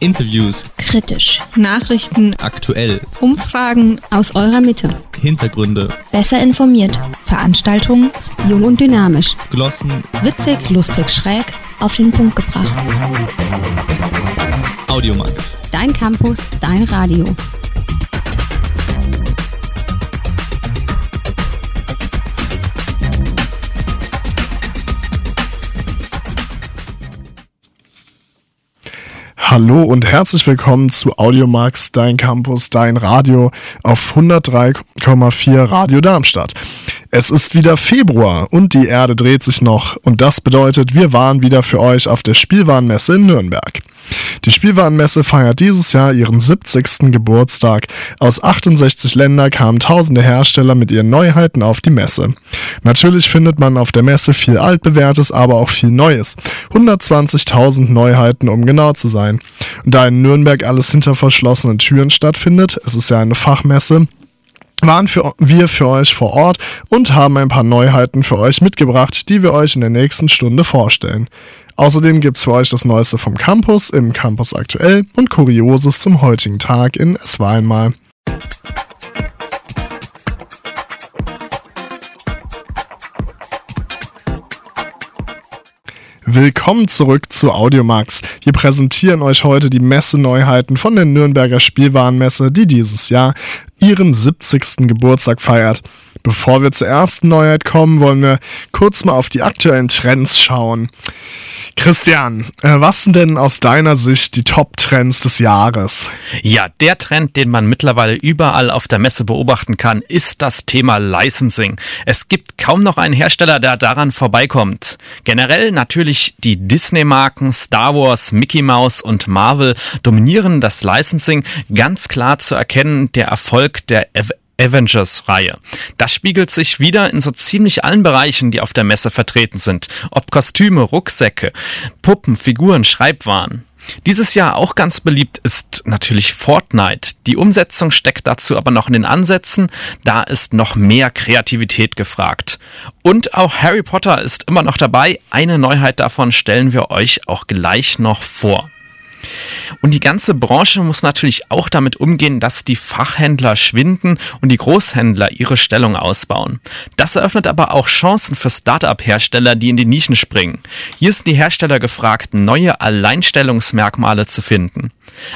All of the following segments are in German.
Interviews, Kritisch. Nachrichten, aktuell, Umfragen, Aus eurer Mitte. Hintergründe, Besser informiert. Veranstaltungen, Jung und dynamisch. Glossen, Witzig, lustig, schräg. Auf den Punkt gebracht. Audiomax. Dein Campus, dein Radio. Hallo und herzlich willkommen zu Audiomax, dein Campus, dein Radio auf 103,4 Radio Darmstadt. Es ist wieder Februar und die Erde dreht sich noch und das bedeutet, wir waren wieder für euch auf der Spielwarenmesse in Nürnberg. Die Spielwarenmesse feiert dieses Jahr ihren 70. Geburtstag. Aus 68 Ländern kamen tausende Hersteller mit ihren Neuheiten auf die Messe. Natürlich findet man auf der Messe viel altbewährtes, aber auch viel Neues. 120.000 Neuheiten, um genau zu sein. Und da in Nürnberg alles hinter verschlossenen Türen stattfindet, es ist ja eine Fachmesse, waren für, wir für euch vor Ort und haben ein paar Neuheiten für euch mitgebracht, die wir euch in der nächsten Stunde vorstellen. Außerdem gibt's für euch das Neueste vom Campus im Campus aktuell und Kurioses zum heutigen Tag in Es war einmal. Willkommen zurück zu Audiomax. Wir präsentieren euch heute die Messeneuheiten von der Nürnberger Spielwarenmesse, die dieses Jahr ihren 70. Geburtstag feiert. Bevor wir zur ersten Neuheit kommen, wollen wir kurz mal auf die aktuellen Trends schauen. Christian, äh, was sind denn aus deiner Sicht die Top-Trends des Jahres? Ja, der Trend, den man mittlerweile überall auf der Messe beobachten kann, ist das Thema Licensing. Es gibt kaum noch einen Hersteller, der daran vorbeikommt. Generell natürlich die Disney-Marken Star Wars, Mickey Mouse und Marvel dominieren das Licensing. Ganz klar zu erkennen der Erfolg der Av- Avengers-Reihe. Das spiegelt sich wieder in so ziemlich allen Bereichen, die auf der Messe vertreten sind. Ob Kostüme, Rucksäcke, Puppen, Figuren, Schreibwaren. Dieses Jahr auch ganz beliebt ist natürlich Fortnite. Die Umsetzung steckt dazu aber noch in den Ansätzen. Da ist noch mehr Kreativität gefragt. Und auch Harry Potter ist immer noch dabei. Eine Neuheit davon stellen wir euch auch gleich noch vor. Und die ganze Branche muss natürlich auch damit umgehen, dass die Fachhändler schwinden und die Großhändler ihre Stellung ausbauen. Das eröffnet aber auch Chancen für Start-up-Hersteller, die in die Nischen springen. Hier sind die Hersteller gefragt, neue Alleinstellungsmerkmale zu finden.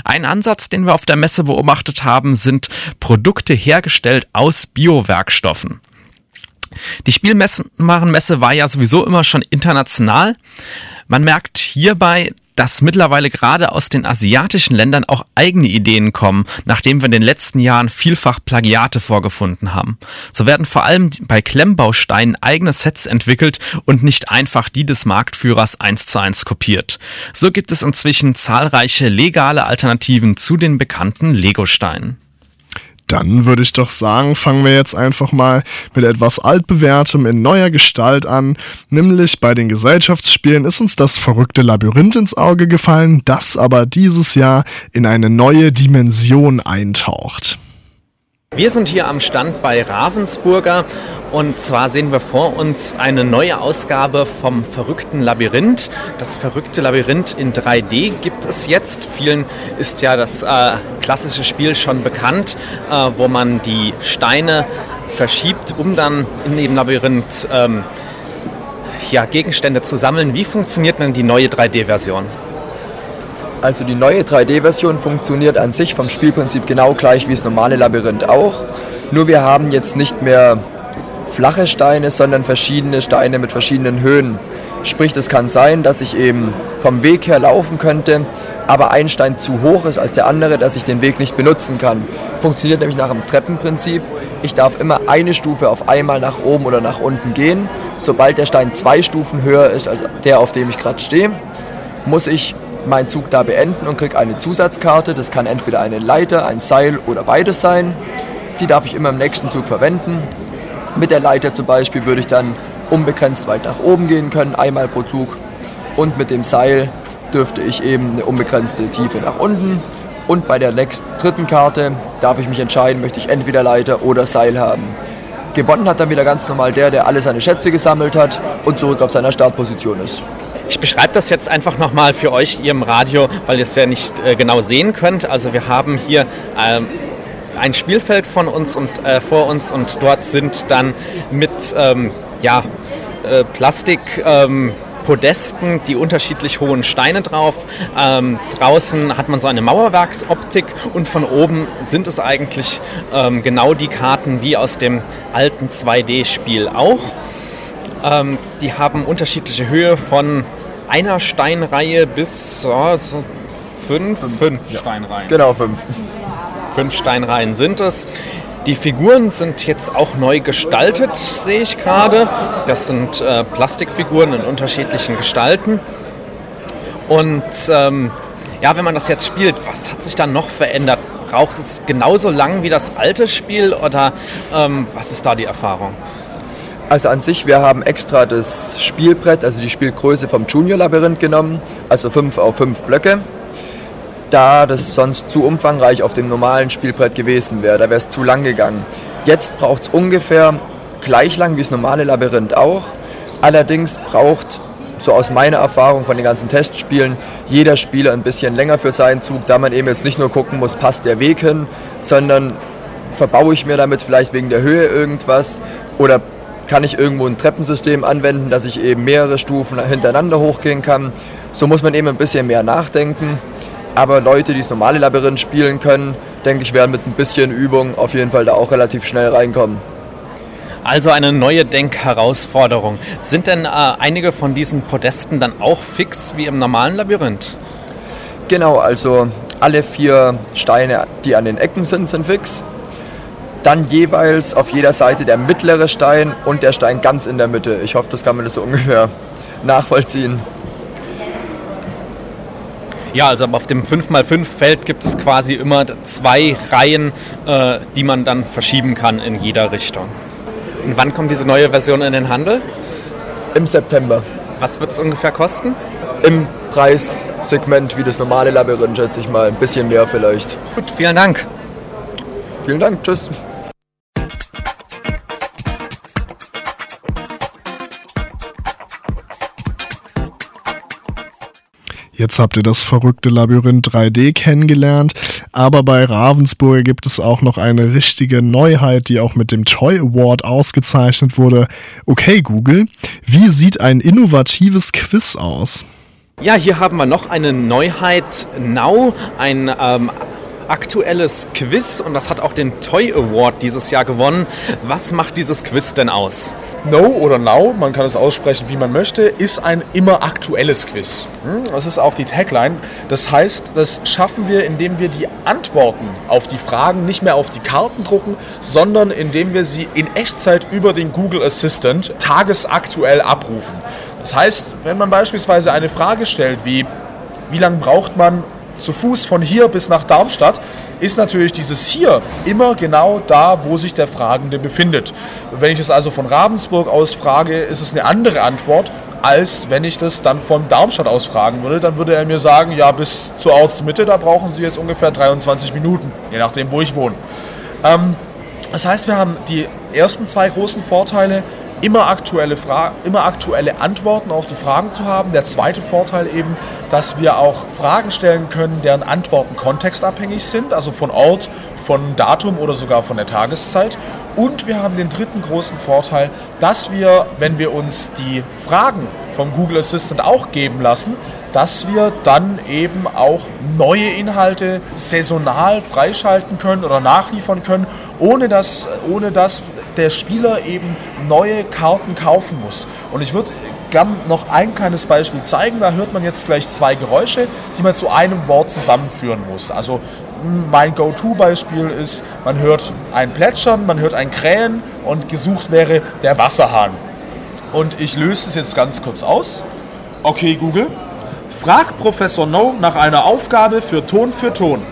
Ein Ansatz, den wir auf der Messe beobachtet haben, sind Produkte hergestellt aus Biowerkstoffen. Die Spielwarenmesse war ja sowieso immer schon international. Man merkt hierbei, dass mittlerweile gerade aus den asiatischen Ländern auch eigene Ideen kommen, nachdem wir in den letzten Jahren vielfach Plagiate vorgefunden haben. So werden vor allem bei Klemmbausteinen eigene Sets entwickelt und nicht einfach die des Marktführers eins zu eins kopiert. So gibt es inzwischen zahlreiche legale Alternativen zu den bekannten Lego-Steinen. Dann würde ich doch sagen, fangen wir jetzt einfach mal mit etwas altbewährtem in neuer Gestalt an. Nämlich bei den Gesellschaftsspielen ist uns das verrückte Labyrinth ins Auge gefallen, das aber dieses Jahr in eine neue Dimension eintaucht. Wir sind hier am Stand bei Ravensburger und zwar sehen wir vor uns eine neue Ausgabe vom verrückten Labyrinth. Das verrückte Labyrinth in 3D gibt es jetzt. Vielen ist ja das äh, klassische Spiel schon bekannt, äh, wo man die Steine verschiebt, um dann in dem Labyrinth ähm, ja, Gegenstände zu sammeln. Wie funktioniert denn die neue 3D-Version? Also die neue 3D-Version funktioniert an sich vom Spielprinzip genau gleich wie das normale Labyrinth auch. Nur wir haben jetzt nicht mehr flache Steine, sondern verschiedene Steine mit verschiedenen Höhen. Sprich, es kann sein, dass ich eben vom Weg her laufen könnte, aber ein Stein zu hoch ist als der andere, dass ich den Weg nicht benutzen kann. Funktioniert nämlich nach dem Treppenprinzip. Ich darf immer eine Stufe auf einmal nach oben oder nach unten gehen. Sobald der Stein zwei Stufen höher ist als der, auf dem ich gerade stehe, muss ich meinen Zug da beenden und kriege eine Zusatzkarte. Das kann entweder eine Leiter, ein Seil oder beides sein. Die darf ich immer im nächsten Zug verwenden. Mit der Leiter zum Beispiel würde ich dann unbegrenzt weit nach oben gehen können, einmal pro Zug. Und mit dem Seil dürfte ich eben eine unbegrenzte Tiefe nach unten. Und bei der nächsten, dritten Karte darf ich mich entscheiden, möchte ich entweder Leiter oder Seil haben. Gewonnen hat dann wieder ganz normal der, der alle seine Schätze gesammelt hat und zurück auf seiner Startposition ist. Ich beschreibe das jetzt einfach nochmal für euch hier im Radio, weil ihr es ja nicht äh, genau sehen könnt. Also wir haben hier ähm, ein Spielfeld von uns und äh, vor uns und dort sind dann mit ähm, ja, äh, Plastik ähm, Podesten, die unterschiedlich hohen Steine drauf. Ähm, draußen hat man so eine Mauerwerksoptik und von oben sind es eigentlich ähm, genau die Karten wie aus dem alten 2D-Spiel auch. Ähm, die haben unterschiedliche Höhe von einer Steinreihe bis oh, so fünf, fünf, fünf ja. Steinreihen. Genau, fünf. Fünf Steinreihen sind es. Die Figuren sind jetzt auch neu gestaltet, sehe ich gerade. Das sind äh, Plastikfiguren in unterschiedlichen Gestalten. Und ähm, ja, wenn man das jetzt spielt, was hat sich dann noch verändert? Braucht es genauso lang wie das alte Spiel oder ähm, was ist da die Erfahrung? Also an sich, wir haben extra das Spielbrett, also die Spielgröße vom Junior Labyrinth genommen, also 5 auf 5 Blöcke da das sonst zu umfangreich auf dem normalen Spielbrett gewesen wäre. Da wäre es zu lang gegangen. Jetzt braucht es ungefähr gleich lang wie das normale Labyrinth auch. Allerdings braucht, so aus meiner Erfahrung von den ganzen Testspielen, jeder Spieler ein bisschen länger für seinen Zug, da man eben jetzt nicht nur gucken muss, passt der Weg hin, sondern verbaue ich mir damit vielleicht wegen der Höhe irgendwas oder kann ich irgendwo ein Treppensystem anwenden, dass ich eben mehrere Stufen hintereinander hochgehen kann. So muss man eben ein bisschen mehr nachdenken. Aber Leute, die das normale Labyrinth spielen können, denke ich, werden mit ein bisschen Übung auf jeden Fall da auch relativ schnell reinkommen. Also eine neue Denkherausforderung. Sind denn äh, einige von diesen Podesten dann auch fix wie im normalen Labyrinth? Genau, also alle vier Steine, die an den Ecken sind, sind fix. Dann jeweils auf jeder Seite der mittlere Stein und der Stein ganz in der Mitte. Ich hoffe, das kann man das so ungefähr nachvollziehen. Ja, also auf dem 5x5-Feld gibt es quasi immer zwei Reihen, äh, die man dann verschieben kann in jeder Richtung. Und wann kommt diese neue Version in den Handel? Im September. Was wird es ungefähr kosten? Im Preissegment wie das normale Labyrinth, schätze ich mal. Ein bisschen mehr vielleicht. Gut, vielen Dank. Vielen Dank, tschüss. Jetzt habt ihr das verrückte Labyrinth 3D kennengelernt, aber bei Ravensburger gibt es auch noch eine richtige Neuheit, die auch mit dem Toy Award ausgezeichnet wurde. Okay, Google, wie sieht ein innovatives Quiz aus? Ja, hier haben wir noch eine Neuheit Now, ein ähm, aktuelles Quiz und das hat auch den Toy Award dieses Jahr gewonnen. Was macht dieses Quiz denn aus? No oder Now, man kann es aussprechen, wie man möchte, ist ein immer aktuelles Quiz. Hm, das ist auch die Tagline. Das heißt, das schaffen wir, indem wir die Antworten auf die Fragen nicht mehr auf die Karten drucken, sondern indem wir sie in Echtzeit über den Google Assistant tagesaktuell abrufen. Das heißt, wenn man beispielsweise eine Frage stellt wie, wie lange braucht man, zu Fuß von hier bis nach Darmstadt, ist natürlich dieses hier immer genau da, wo sich der Fragende befindet. Wenn ich es also von Ravensburg aus frage, ist es eine andere Antwort, als wenn ich das dann von Darmstadt aus fragen würde. Dann würde er mir sagen, ja, bis zur Ortsmitte, da brauchen Sie jetzt ungefähr 23 Minuten, je nachdem, wo ich wohne. Ähm, das heißt, wir haben die ersten zwei großen Vorteile immer aktuelle, Fra immer aktuelle Antworten auf die Fragen zu haben. Der zweite Vorteil eben, dass wir auch Fragen stellen können, deren Antworten kontextabhängig sind, also von Ort, von Datum oder sogar von der Tageszeit. Und wir haben den dritten großen Vorteil, dass wir, wenn wir uns die Fragen vom Google Assistant auch geben lassen, dass wir dann eben auch neue Inhalte saisonal freischalten können oder nachliefern können, ohne dass, ohne dass der Spieler eben neue Karten kaufen muss. Und ich würde gern noch ein kleines Beispiel zeigen. Da hört man jetzt gleich zwei Geräusche, die man zu einem Wort zusammenführen muss. Also mein Go-To-Beispiel ist, man hört ein Plätschern, man hört ein Krähen und gesucht wäre der Wasserhahn. Und ich löse es jetzt ganz kurz aus. Okay, Google, frag Professor No nach einer Aufgabe für Ton für Ton.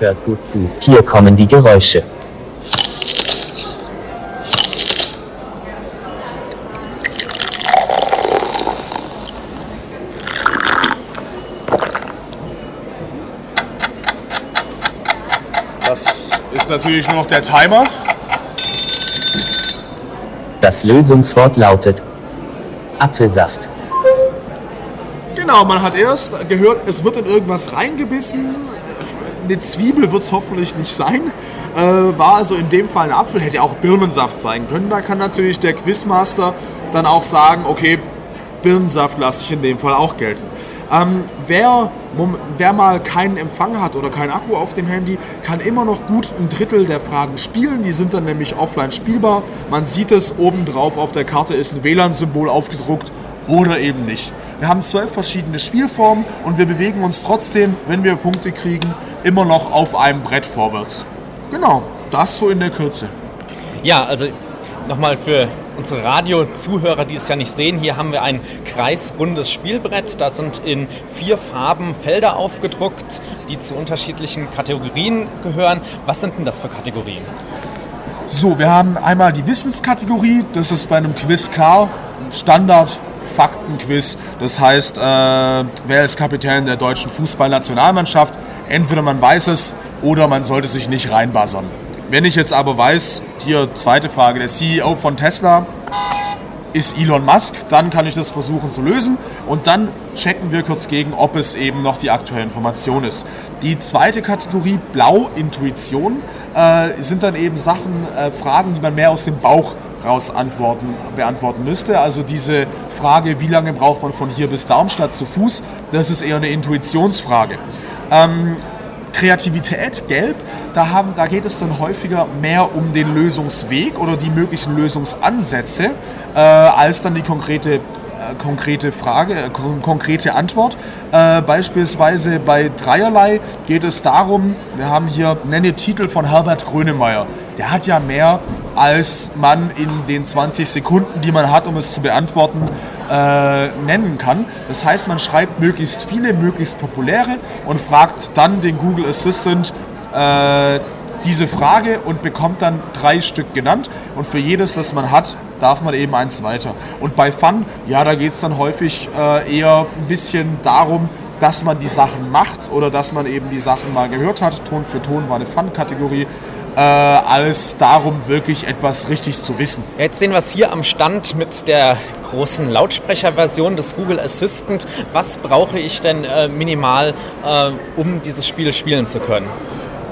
Hört gut zu, hier kommen die Geräusche. Das ist natürlich nur noch der Timer. Das Lösungswort lautet Apfelsaft. Genau, man hat erst gehört, es wird in irgendwas reingebissen. Eine Zwiebel wird es hoffentlich nicht sein. Äh, war also in dem Fall ein Apfel, hätte auch Birnensaft sein können. Da kann natürlich der Quizmaster dann auch sagen, okay, Birnensaft lasse ich in dem Fall auch gelten. Ähm, wer, wer mal keinen Empfang hat oder keinen Akku auf dem Handy, kann immer noch gut ein Drittel der Fragen spielen. Die sind dann nämlich offline spielbar. Man sieht es obendrauf auf der Karte ist ein WLAN-Symbol aufgedruckt oder eben nicht. Wir haben zwölf verschiedene Spielformen und wir bewegen uns trotzdem, wenn wir Punkte kriegen, immer noch auf einem Brett vorwärts. Genau, das so in der Kürze. Ja, also nochmal für unsere Radio-Zuhörer, die es ja nicht sehen, hier haben wir ein kreisrundes Spielbrett. Da sind in vier Farben Felder aufgedruckt, die zu unterschiedlichen Kategorien gehören. Was sind denn das für Kategorien? So, wir haben einmal die Wissenskategorie. Das ist bei einem Quiz klar. Standard Faktenquiz. Das heißt, äh, wer ist Kapitän der deutschen Fußballnationalmannschaft? Entweder man weiß es oder man sollte sich nicht reinbuzzern. Wenn ich jetzt aber weiß, hier zweite Frage, der CEO von Tesla ist Elon Musk, dann kann ich das versuchen zu lösen und dann checken wir kurz gegen, ob es eben noch die aktuelle Information ist. Die zweite Kategorie, Blau, Intuition, äh, sind dann eben Sachen, äh, Fragen, die man mehr aus dem Bauch raus antworten, beantworten müsste. Also diese Frage, wie lange braucht man von hier bis Darmstadt zu Fuß, das ist eher eine Intuitionsfrage. Ähm, Kreativität, gelb, da, haben, da geht es dann häufiger mehr um den Lösungsweg oder die möglichen Lösungsansätze, äh, als dann die konkrete äh, konkrete Frage, äh, konkrete Antwort. Äh, beispielsweise bei Dreierlei geht es darum, wir haben hier, nenne Titel von Herbert Grönemeyer. Der hat ja mehr, als man in den 20 Sekunden, die man hat, um es zu beantworten, äh, nennen kann. Das heißt, man schreibt möglichst viele, möglichst populäre und fragt dann den Google Assistant äh, diese Frage und bekommt dann drei Stück genannt. Und für jedes, das man hat, darf man eben eins weiter. Und bei Fun, ja, da geht es dann häufig äh, eher ein bisschen darum, dass man die Sachen macht oder dass man eben die Sachen mal gehört hat. Ton für Ton war eine Fun-Kategorie äh, als darum, wirklich etwas richtig zu wissen. Jetzt sehen wir es hier am Stand mit der großen Lautsprecherversion des Google Assistant. Was brauche ich denn äh, minimal, äh, um dieses Spiel spielen zu können?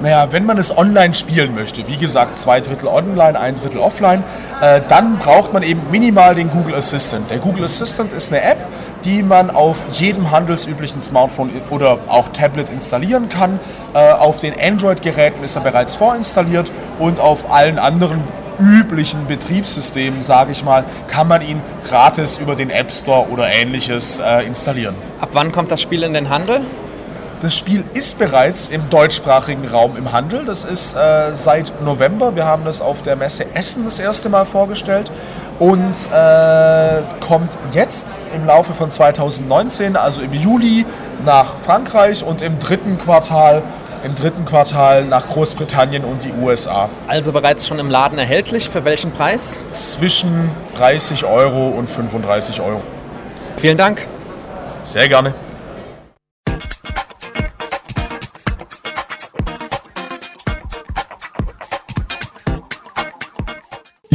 Naja, wenn man es online spielen möchte, wie gesagt, zwei Drittel online, ein Drittel offline, äh, dann braucht man eben minimal den Google Assistant. Der Google Assistant ist eine App, die man auf jedem handelsüblichen Smartphone oder auch Tablet installieren kann. Äh, auf den Android-Geräten ist er bereits vorinstalliert und auf allen anderen üblichen Betriebssystemen, sage ich mal, kann man ihn gratis über den App Store oder ähnliches äh, installieren. Ab wann kommt das Spiel in den Handel? Das Spiel ist bereits im deutschsprachigen Raum im Handel. Das ist äh, seit November. Wir haben das auf der Messe Essen das erste Mal vorgestellt und äh, kommt jetzt im Laufe von 2019, also im Juli, nach Frankreich und im dritten Quartal im dritten Quartal nach Großbritannien und die USA. Also bereits schon im Laden erhältlich. Für welchen Preis? Zwischen 30 Euro und 35 Euro. Vielen Dank. Sehr gerne.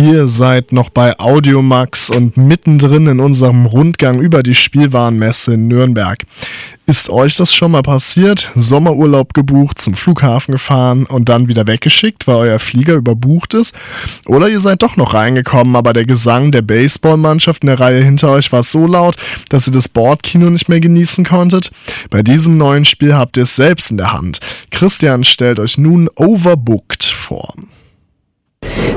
Ihr seid noch bei Audiomax und mittendrin in unserem Rundgang über die Spielwarenmesse in Nürnberg. Ist euch das schon mal passiert? Sommerurlaub gebucht, zum Flughafen gefahren und dann wieder weggeschickt, weil euer Flieger überbucht ist? Oder ihr seid doch noch reingekommen, aber der Gesang der Baseballmannschaft in der Reihe hinter euch war so laut, dass ihr das Bordkino nicht mehr genießen konntet? Bei diesem neuen Spiel habt ihr es selbst in der Hand. Christian stellt euch nun Overbooked vor.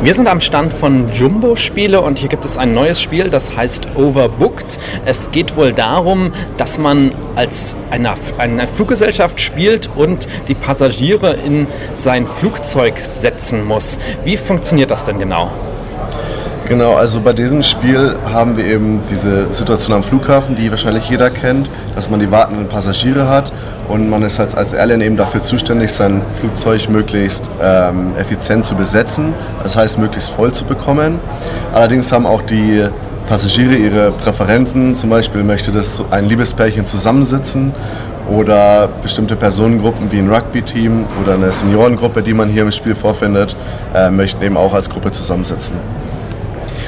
Wir sind am Stand von Jumbo Spiele und hier gibt es ein neues Spiel, das heißt Overbooked. Es geht wohl darum, dass man als eine, eine Fluggesellschaft spielt und die Passagiere in sein Flugzeug setzen muss. Wie funktioniert das denn genau? Genau, also bei diesem Spiel haben wir eben diese Situation am Flughafen, die wahrscheinlich jeder kennt, dass man die wartenden Passagiere hat und man ist als, als Airline eben dafür zuständig, sein Flugzeug möglichst ähm, effizient zu besetzen, das heißt möglichst voll zu bekommen. Allerdings haben auch die Passagiere ihre Präferenzen, zum Beispiel möchte das ein Liebespärchen zusammensitzen oder bestimmte Personengruppen wie ein Rugby-Team oder eine Seniorengruppe, die man hier im Spiel vorfindet, äh, möchten eben auch als Gruppe zusammensitzen.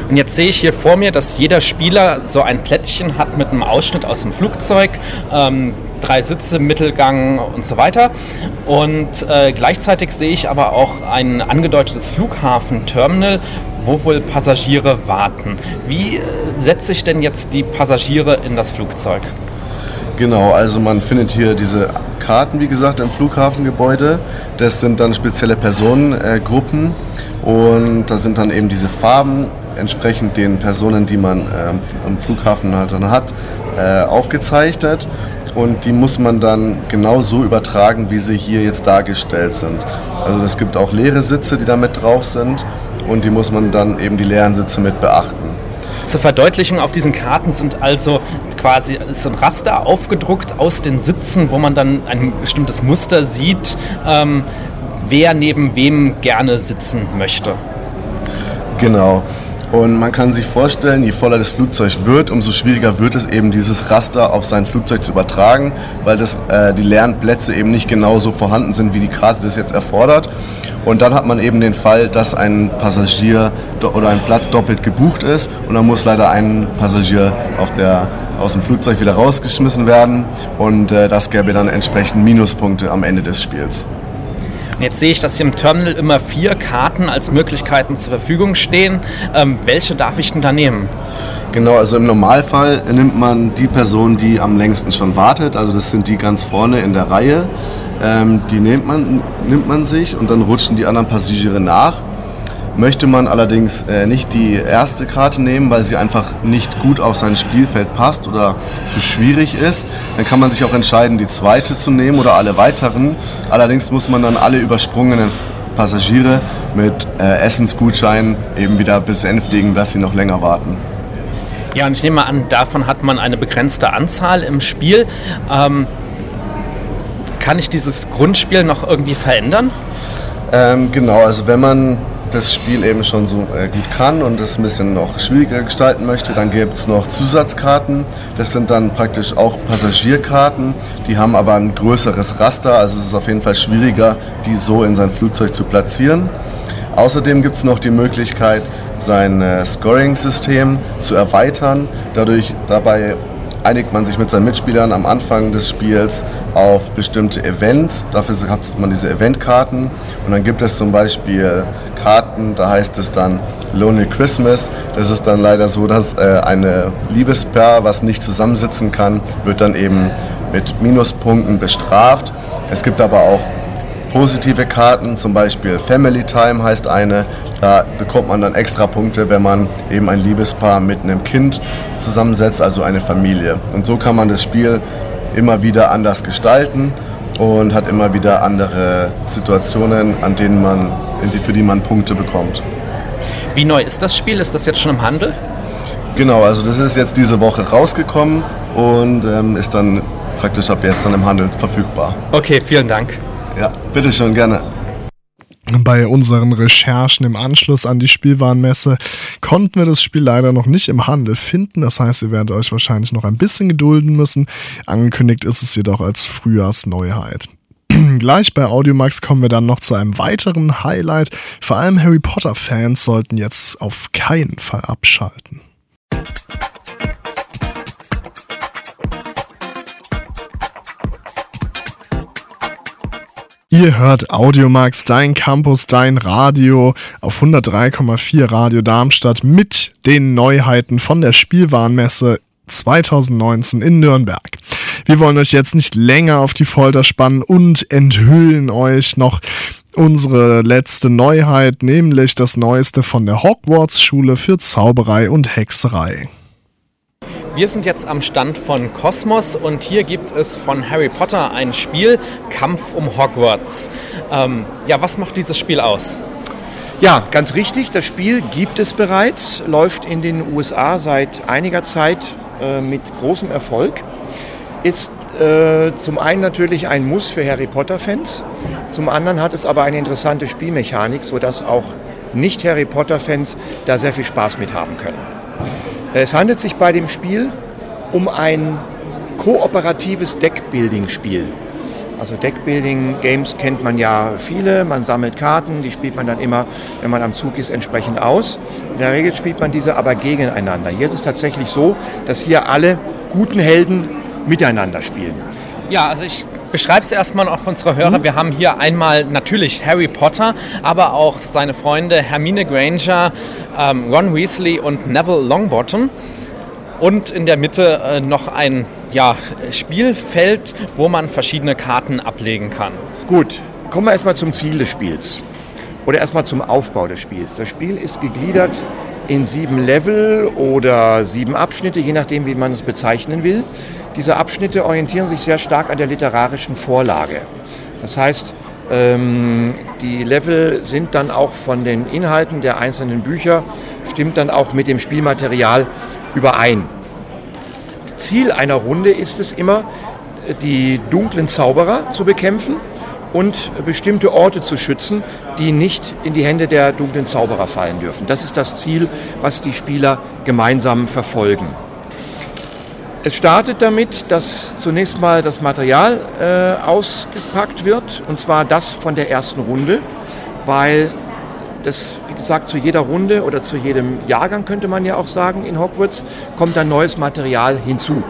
Und jetzt sehe ich hier vor mir, dass jeder Spieler so ein Plättchen hat mit einem Ausschnitt aus dem Flugzeug. Ähm, drei Sitze, Mittelgang und so weiter. Und äh, gleichzeitig sehe ich aber auch ein angedeutetes Flughafenterminal, wo wohl Passagiere warten. Wie äh, setze ich denn jetzt die Passagiere in das Flugzeug? Genau, also man findet hier diese Karten, wie gesagt, im Flughafengebäude. Das sind dann spezielle Personengruppen und da sind dann eben diese Farben entsprechend den Personen, die man ähm, am Flughafen halt dann hat, äh, aufgezeichnet und die muss man dann genau so übertragen, wie sie hier jetzt dargestellt sind. Also es gibt auch leere Sitze, die da mit drauf sind und die muss man dann eben die leeren Sitze mit beachten. Zur Verdeutlichung auf diesen Karten sind also quasi ist ein Raster aufgedruckt aus den Sitzen, wo man dann ein bestimmtes Muster sieht, ähm, wer neben wem gerne sitzen möchte. Genau. Und man kann sich vorstellen, je voller das Flugzeug wird, umso schwieriger wird es eben, dieses Raster auf sein Flugzeug zu übertragen, weil das, äh, die leeren Plätze eben nicht genauso vorhanden sind, wie die Karte das jetzt erfordert. Und dann hat man eben den Fall, dass ein Passagier oder ein Platz doppelt gebucht ist und dann muss leider ein Passagier der, aus dem Flugzeug wieder rausgeschmissen werden und äh, das gäbe dann entsprechend Minuspunkte am Ende des Spiels. Jetzt sehe ich, dass hier im Terminal immer vier Karten als Möglichkeiten zur Verfügung stehen. Ähm, welche darf ich denn da nehmen? Genau, also im Normalfall nimmt man die Person, die am längsten schon wartet. Also das sind die ganz vorne in der Reihe. Ähm, die nimmt man, nimmt man sich und dann rutschen die anderen Passagiere nach. Möchte man allerdings äh, nicht die erste Karte nehmen, weil sie einfach nicht gut auf sein Spielfeld passt oder zu schwierig ist, dann kann man sich auch entscheiden, die zweite zu nehmen oder alle weiteren. Allerdings muss man dann alle übersprungenen Passagiere mit äh, Essensgutscheinen eben wieder besänftigen, dass sie noch länger warten. Ja, und ich nehme mal an, davon hat man eine begrenzte Anzahl im Spiel. Ähm, kann ich dieses Grundspiel noch irgendwie verändern? Ähm, genau, also wenn man das Spiel eben schon so äh, gut kann und es ein bisschen noch schwieriger gestalten möchte, dann gibt es noch Zusatzkarten. Das sind dann praktisch auch Passagierkarten. Die haben aber ein größeres Raster, also es ist auf jeden Fall schwieriger, die so in sein Flugzeug zu platzieren. Außerdem gibt es noch die Möglichkeit, sein äh, Scoring-System zu erweitern. Dadurch, dabei einigt man sich mit seinen Mitspielern am Anfang des Spiels auf bestimmte Events. Dafür hat man diese Eventkarten. Und dann gibt es zum Beispiel Karten, da heißt es dann Lonely Christmas. Das ist dann leider so, dass äh, eine Liebespaar, was nicht zusammensitzen kann, wird dann eben mit Minuspunkten bestraft. Es gibt aber auch positive Karten, zum Beispiel Family Time heißt eine. Da bekommt man dann extra Punkte, wenn man eben ein Liebespaar mit einem Kind zusammensetzt, also eine Familie. Und so kann man das Spiel immer wieder anders gestalten und hat immer wieder andere Situationen, an denen man, für die man Punkte bekommt. Wie neu ist das Spiel? Ist das jetzt schon im Handel? Genau, also das ist jetzt diese Woche rausgekommen und ähm, ist dann praktisch ab jetzt dann im Handel verfügbar. Okay, vielen Dank. Ja, bitteschön, gerne. Bei unseren Recherchen im Anschluss an die Spielwarenmesse konnten wir das Spiel leider noch nicht im Handel finden. Das heißt, ihr werdet euch wahrscheinlich noch ein bisschen gedulden müssen. Angekündigt ist es jedoch als Frühjahrsneuheit. Gleich bei Audiomax kommen wir dann noch zu einem weiteren Highlight. Vor allem Harry Potter-Fans sollten jetzt auf keinen Fall abschalten. Ihr hört Audiomax, dein Campus, dein Radio auf 103,4 Radio Darmstadt mit den Neuheiten von der Spielwarenmesse 2019 in Nürnberg. Wir wollen euch jetzt nicht länger auf die Folter spannen und enthüllen euch noch unsere letzte Neuheit, nämlich das Neueste von der Hogwarts Schule für Zauberei und Hexerei. Wir sind jetzt am Stand von Kosmos und hier gibt es von Harry Potter ein Spiel, Kampf um Hogwarts. Ähm, ja, was macht dieses Spiel aus? Ja, ganz richtig. Das Spiel gibt es bereits, läuft in den USA seit einiger Zeit äh, mit großem Erfolg. Ist äh, zum einen natürlich ein Muss für Harry Potter-Fans, zum anderen hat es aber eine interessante Spielmechanik, sodass auch Nicht-Harry Potter-Fans da sehr viel Spaß mit haben können. Es handelt sich bei dem Spiel um ein kooperatives Deckbuilding-Spiel. Also Deckbuilding-Games kennt man ja viele. Man sammelt Karten, die spielt man dann immer, wenn man am Zug ist, entsprechend aus. In der Regel spielt man diese aber gegeneinander. Hier ist es tatsächlich so, dass hier alle guten Helden miteinander spielen. Ja, also ich beschreibe es erstmal auch für unsere Hörer. Wir haben hier einmal natürlich Harry Potter, aber auch seine Freunde Hermine Granger, ähm, Ron Weasley und Neville Longbottom. Und in der Mitte äh, noch ein ja, Spielfeld, wo man verschiedene Karten ablegen kann. Gut, kommen wir erstmal zum Ziel des Spiels. Oder erstmal zum Aufbau des Spiels. Das Spiel ist gegliedert in sieben Level oder sieben Abschnitte, je nachdem, wie man es bezeichnen will. Diese Abschnitte orientieren sich sehr stark an der literarischen Vorlage. Das heißt, ähm, die Level sind dann auch von den Inhalten der einzelnen Bücher, stimmt dann auch mit dem Spielmaterial überein. Ziel einer Runde ist es immer, die dunklen Zauberer zu bekämpfen und bestimmte Orte zu schützen, die nicht in die Hände der dunklen Zauberer fallen dürfen. Das ist das Ziel, was die Spieler gemeinsam verfolgen. Es startet damit, dass zunächst mal das Material äh, ausgepackt wird, und zwar das von der ersten Runde, weil das, wie gesagt, zu jeder Runde oder zu jedem Jahrgang könnte man ja auch sagen in Hogwarts, kommt dann neues Material hinzu.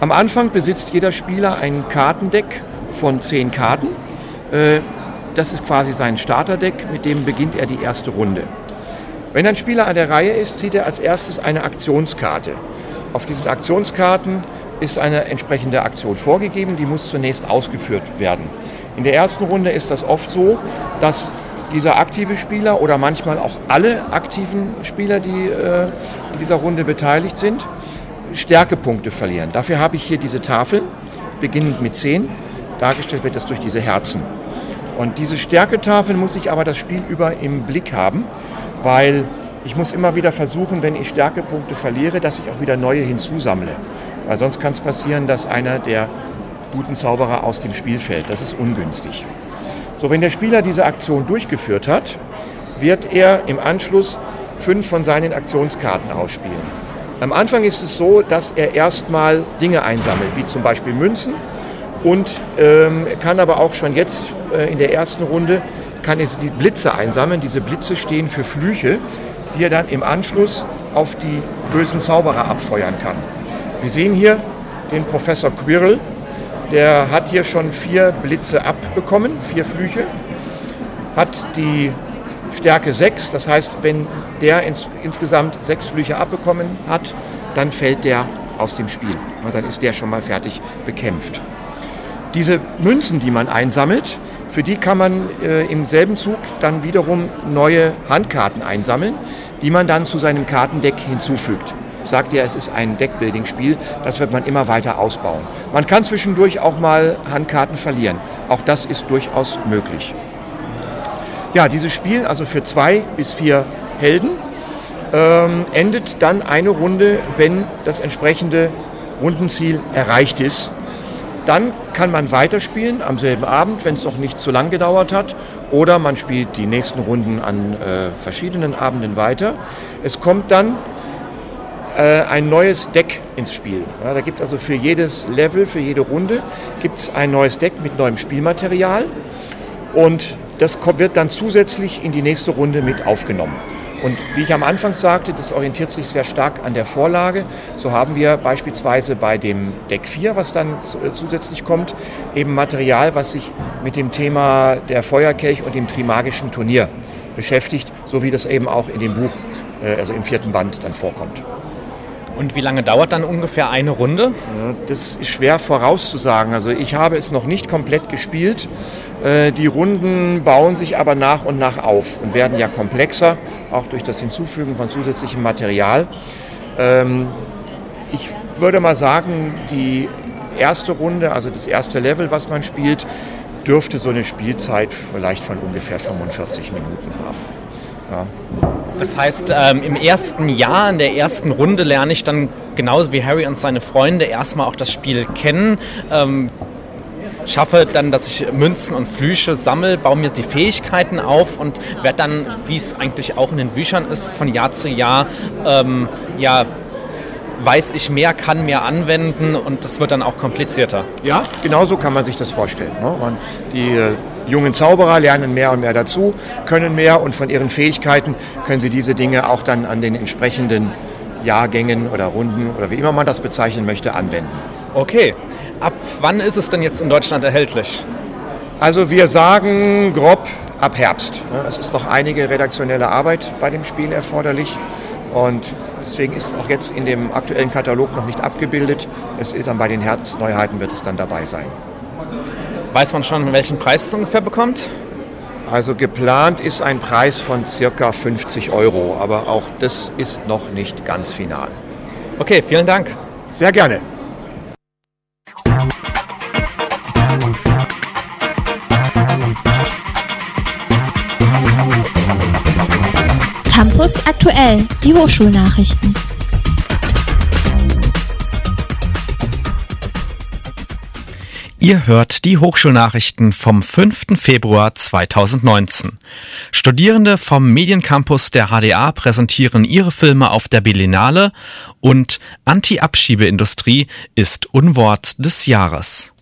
Am Anfang besitzt jeder Spieler ein Kartendeck von zehn Karten. Äh, das ist quasi sein Starterdeck, mit dem beginnt er die erste Runde. Wenn ein Spieler an der Reihe ist, zieht er als erstes eine Aktionskarte. Auf diesen Aktionskarten ist eine entsprechende Aktion vorgegeben, die muss zunächst ausgeführt werden. In der ersten Runde ist das oft so, dass dieser aktive Spieler oder manchmal auch alle aktiven Spieler, die äh, in dieser Runde beteiligt sind, Stärkepunkte verlieren. Dafür habe ich hier diese Tafel, beginnend mit 10. Dargestellt wird das durch diese Herzen. Und diese Stärketafel muss ich aber das Spiel über im Blick haben, weil ich muss immer wieder versuchen, wenn ich Stärkepunkte verliere, dass ich auch wieder neue hinzusammle. Weil sonst kann es passieren, dass einer der guten Zauberer aus dem Spiel fällt. Das ist ungünstig. So, wenn der Spieler diese Aktion durchgeführt hat, wird er im Anschluss fünf von seinen Aktionskarten ausspielen. Am Anfang ist es so, dass er erstmal Dinge einsammelt, wie zum Beispiel Münzen und ähm, kann aber auch schon jetzt äh, in der ersten Runde kann er die Blitze einsammeln. Diese Blitze stehen für Flüche, die er dann im Anschluss auf die bösen Zauberer abfeuern kann. Wir sehen hier den Professor Quirrell, der hat hier schon vier Blitze abbekommen, vier Flüche, hat die Stärke 6, das heißt, wenn der ins, insgesamt sechs Flüche abbekommen hat, dann fällt der aus dem Spiel. Und dann ist der schon mal fertig bekämpft. Diese Münzen, die man einsammelt, für die kann man äh, im selben Zug dann wiederum neue Handkarten einsammeln, die man dann zu seinem Kartendeck hinzufügt. Ich sagte ja, es ist ein Deckbuilding-Spiel, das wird man immer weiter ausbauen. Man kann zwischendurch auch mal Handkarten verlieren. Auch das ist durchaus möglich. Ja, dieses Spiel, also für zwei bis vier Helden, ähm, endet dann eine Runde, wenn das entsprechende Rundenziel erreicht ist. Dann kann man weiterspielen am selben Abend, wenn es noch nicht zu lang gedauert hat. Oder man spielt die nächsten Runden an äh, verschiedenen Abenden weiter. Es kommt dann äh, ein neues Deck ins Spiel. Ja, da gibt es also für jedes Level, für jede Runde gibt's ein neues Deck mit neuem Spielmaterial. Und das wird dann zusätzlich in die nächste Runde mit aufgenommen. Und wie ich am Anfang sagte, das orientiert sich sehr stark an der Vorlage. So haben wir beispielsweise bei dem Deck 4, was dann äh, zusätzlich kommt, eben Material, was sich mit dem Thema der Feuerkelch und dem Trimagischen Turnier beschäftigt, so wie das eben auch in dem Buch, äh, also im vierten Band, dann vorkommt. Und wie lange dauert dann ungefähr eine Runde? Das ist schwer vorauszusagen. Also ich habe es noch nicht komplett gespielt. Äh, die Runden bauen sich aber nach und nach auf und werden ja komplexer, auch durch das Hinzufügen von zusätzlichem Material. Ähm, ich würde mal sagen, die erste Runde, also das erste Level, was man spielt, dürfte so eine Spielzeit vielleicht von ungefähr 45 Minuten haben. Ja. Das heißt, ähm, im ersten Jahr, in der ersten Runde lerne ich dann genauso wie Harry und seine Freunde erstmal auch das Spiel kennen. Ähm, schaffe dann, dass ich Münzen und Flüche sammle, baue mir die Fähigkeiten auf und werde dann, wie es eigentlich auch in den Büchern ist, von Jahr zu Jahr ähm, ja, weiß ich mehr, kann mehr anwenden und das wird dann auch komplizierter. Ja, genau so kann man sich das vorstellen. Ne? Man, die jungen Zauberer lernen mehr und mehr dazu, können mehr und von ihren Fähigkeiten können sie diese Dinge auch dann an den entsprechenden Jahrgängen oder Runden oder wie immer man das bezeichnen möchte, anwenden. Okay, ab wann ist es denn jetzt in Deutschland erhältlich? Also wir sagen grob ab Herbst. Es ist noch einige redaktionelle Arbeit bei dem Spiel erforderlich und deswegen ist es auch jetzt in dem aktuellen Katalog noch nicht abgebildet. Es ist dann bei den Herbstneuheiten wird es dann dabei sein. Weiß man schon, welchen Preis es ungefähr bekommt? Also geplant ist ein Preis von circa 50 Euro, aber auch das ist noch nicht ganz final. Okay, vielen Dank. Sehr gerne. Campus aktuell, die Hochschulnachrichten. Ihr hört die Hochschulnachrichten vom 5. Februar 2019. Studierende vom Mediencampus der HDA präsentieren ihre Filme auf der Berlinale und Anti-Abschiebeindustrie ist Unwort des Jahres.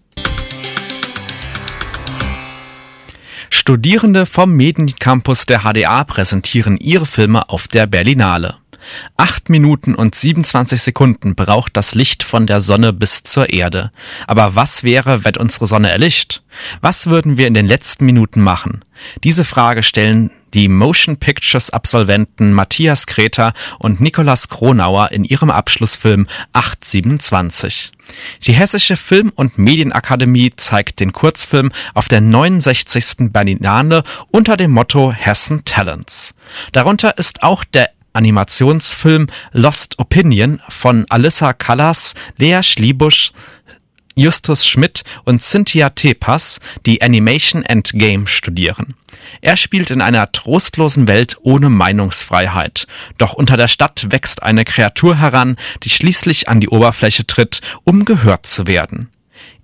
Studierende vom Mediencampus der HDA präsentieren ihre Filme auf der Berlinale. Acht Minuten und 27 Sekunden braucht das Licht von der Sonne bis zur Erde. Aber was wäre, wenn unsere Sonne erlischt? Was würden wir in den letzten Minuten machen? Diese Frage stellen die Motion Pictures Absolventen Matthias Kreter und Nikolaus Kronauer in ihrem Abschlussfilm 827. Die Hessische Film- und Medienakademie zeigt den Kurzfilm auf der 69. Berlinale unter dem Motto Hessen Talents. Darunter ist auch der Animationsfilm Lost Opinion von Alyssa Callas, Lea Schliebusch, Justus Schmidt und Cynthia Tepas, die Animation and Game studieren. Er spielt in einer trostlosen Welt ohne Meinungsfreiheit. Doch unter der Stadt wächst eine Kreatur heran, die schließlich an die Oberfläche tritt, um gehört zu werden.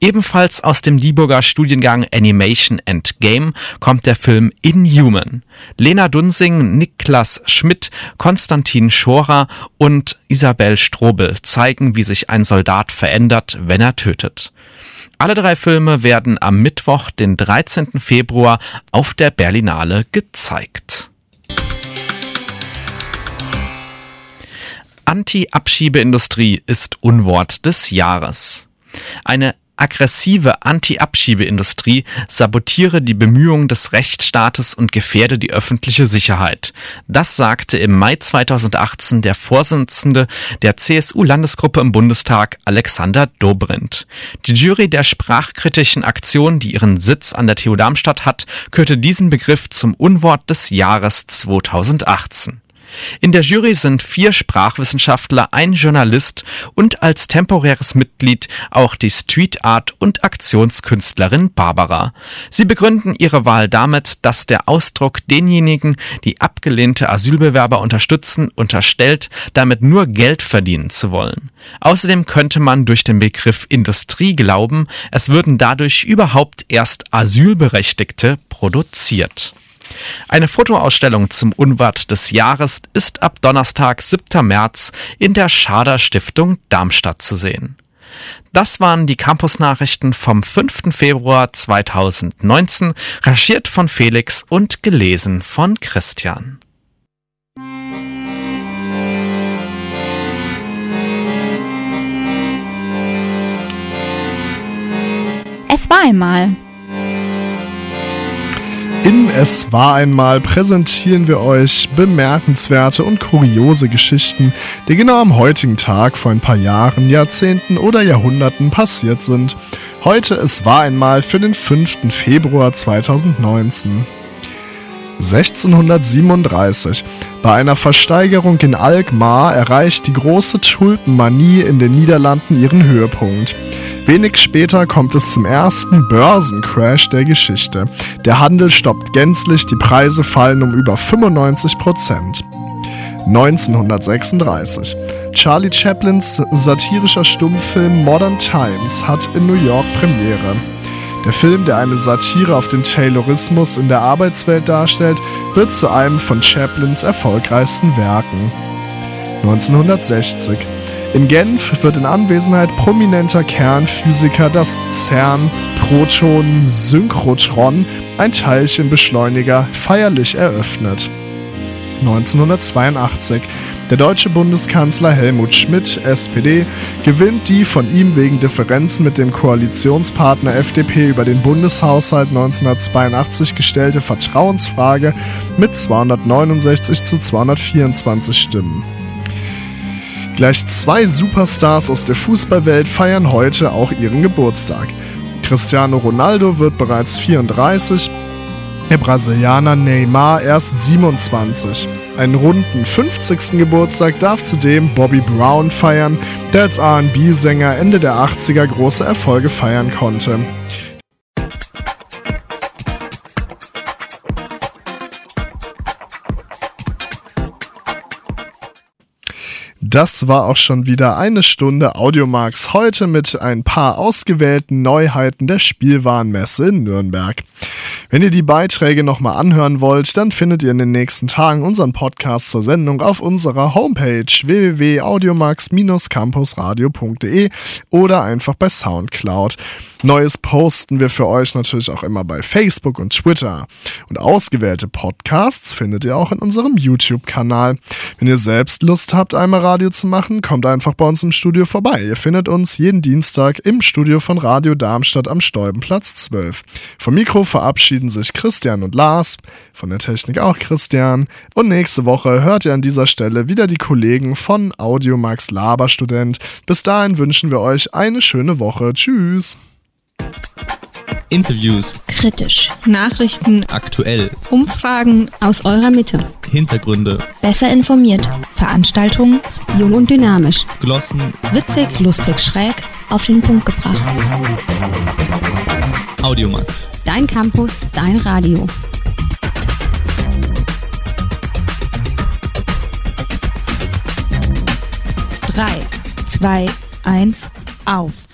Ebenfalls aus dem Dieburger Studiengang Animation and Game kommt der Film Inhuman. Lena Dunsing, Niklas Schmidt, Konstantin Schorer und Isabel Strobel zeigen, wie sich ein Soldat verändert, wenn er tötet. Alle drei Filme werden am Mittwoch, den 13. Februar auf der Berlinale gezeigt. Anti-Abschiebeindustrie ist Unwort des Jahres. Eine aggressive Anti-Abschiebeindustrie sabotiere die Bemühungen des Rechtsstaates und gefährde die öffentliche Sicherheit. Das sagte im Mai 2018 der Vorsitzende der CSU-Landesgruppe im Bundestag, Alexander Dobrindt. Die Jury der sprachkritischen Aktion, die ihren Sitz an der TU Darmstadt hat, kürte diesen Begriff zum Unwort des Jahres 2018. In der Jury sind vier Sprachwissenschaftler, ein Journalist und als temporäres Mitglied auch die Street Art und Aktionskünstlerin Barbara. Sie begründen ihre Wahl damit, dass der Ausdruck denjenigen, die abgelehnte Asylbewerber unterstützen, unterstellt, damit nur Geld verdienen zu wollen. Außerdem könnte man durch den Begriff Industrie glauben, es würden dadurch überhaupt erst Asylberechtigte produziert. Eine Fotoausstellung zum Unwart des Jahres ist ab Donnerstag, 7. März in der Schader Stiftung Darmstadt zu sehen. Das waren die Campus-Nachrichten vom 5. Februar 2019, recherchiert von Felix und gelesen von Christian. Es war einmal. In Es war einmal präsentieren wir euch bemerkenswerte und kuriose Geschichten, die genau am heutigen Tag vor ein paar Jahren, Jahrzehnten oder Jahrhunderten passiert sind. Heute Es war einmal für den 5. Februar 2019. 1637. Bei einer Versteigerung in Alkmaar erreicht die große Tulpenmanie in den Niederlanden ihren Höhepunkt. Wenig später kommt es zum ersten Börsencrash der Geschichte. Der Handel stoppt gänzlich, die Preise fallen um über 95 Prozent. 1936. Charlie Chaplins satirischer Stummfilm Modern Times hat in New York Premiere. Der Film, der eine Satire auf den Taylorismus in der Arbeitswelt darstellt, wird zu einem von Chaplins erfolgreichsten Werken. 1960. In Genf wird in Anwesenheit prominenter Kernphysiker das CERN-Proton-Synchrotron, ein Teilchenbeschleuniger, feierlich eröffnet. 1982 der deutsche Bundeskanzler Helmut Schmidt, SPD, gewinnt die von ihm wegen Differenzen mit dem Koalitionspartner FDP über den Bundeshaushalt 1982 gestellte Vertrauensfrage mit 269 zu 224 Stimmen. Gleich zwei Superstars aus der Fußballwelt feiern heute auch ihren Geburtstag. Cristiano Ronaldo wird bereits 34, der Brasilianer Neymar erst 27. Einen runden 50. Geburtstag darf zudem Bobby Brown feiern, der als RB-Sänger Ende der 80er große Erfolge feiern konnte. Das war auch schon wieder eine Stunde Audiomarks heute mit ein paar ausgewählten Neuheiten der Spielwarenmesse in Nürnberg. Wenn ihr die Beiträge nochmal anhören wollt, dann findet ihr in den nächsten Tagen unseren Podcast zur Sendung auf unserer Homepage www.audiomax-campusradio.de oder einfach bei Soundcloud. Neues posten wir für euch natürlich auch immer bei Facebook und Twitter. Und ausgewählte Podcasts findet ihr auch in unserem YouTube-Kanal. Wenn ihr selbst Lust habt, einmal Radio zu machen, kommt einfach bei uns im Studio vorbei. Ihr findet uns jeden Dienstag im Studio von Radio Darmstadt am Stolbenplatz 12. Vom Mikro verabschieden sich Christian und Lars, von der Technik auch Christian. Und nächste Woche hört ihr an dieser Stelle wieder die Kollegen von Audiomax Laberstudent. Bis dahin wünschen wir euch eine schöne Woche. Tschüss. Interviews. Kritisch. Nachrichten. Aktuell. Umfragen Aus eurer Mitte. Hintergründe. Besser informiert. Veranstaltungen. Jung und dynamisch. Glossen. Witzig, lustig, schräg. Auf den Punkt gebracht. Audiomax. Dein Campus, dein Radio. Drei, zwei, eins, aus.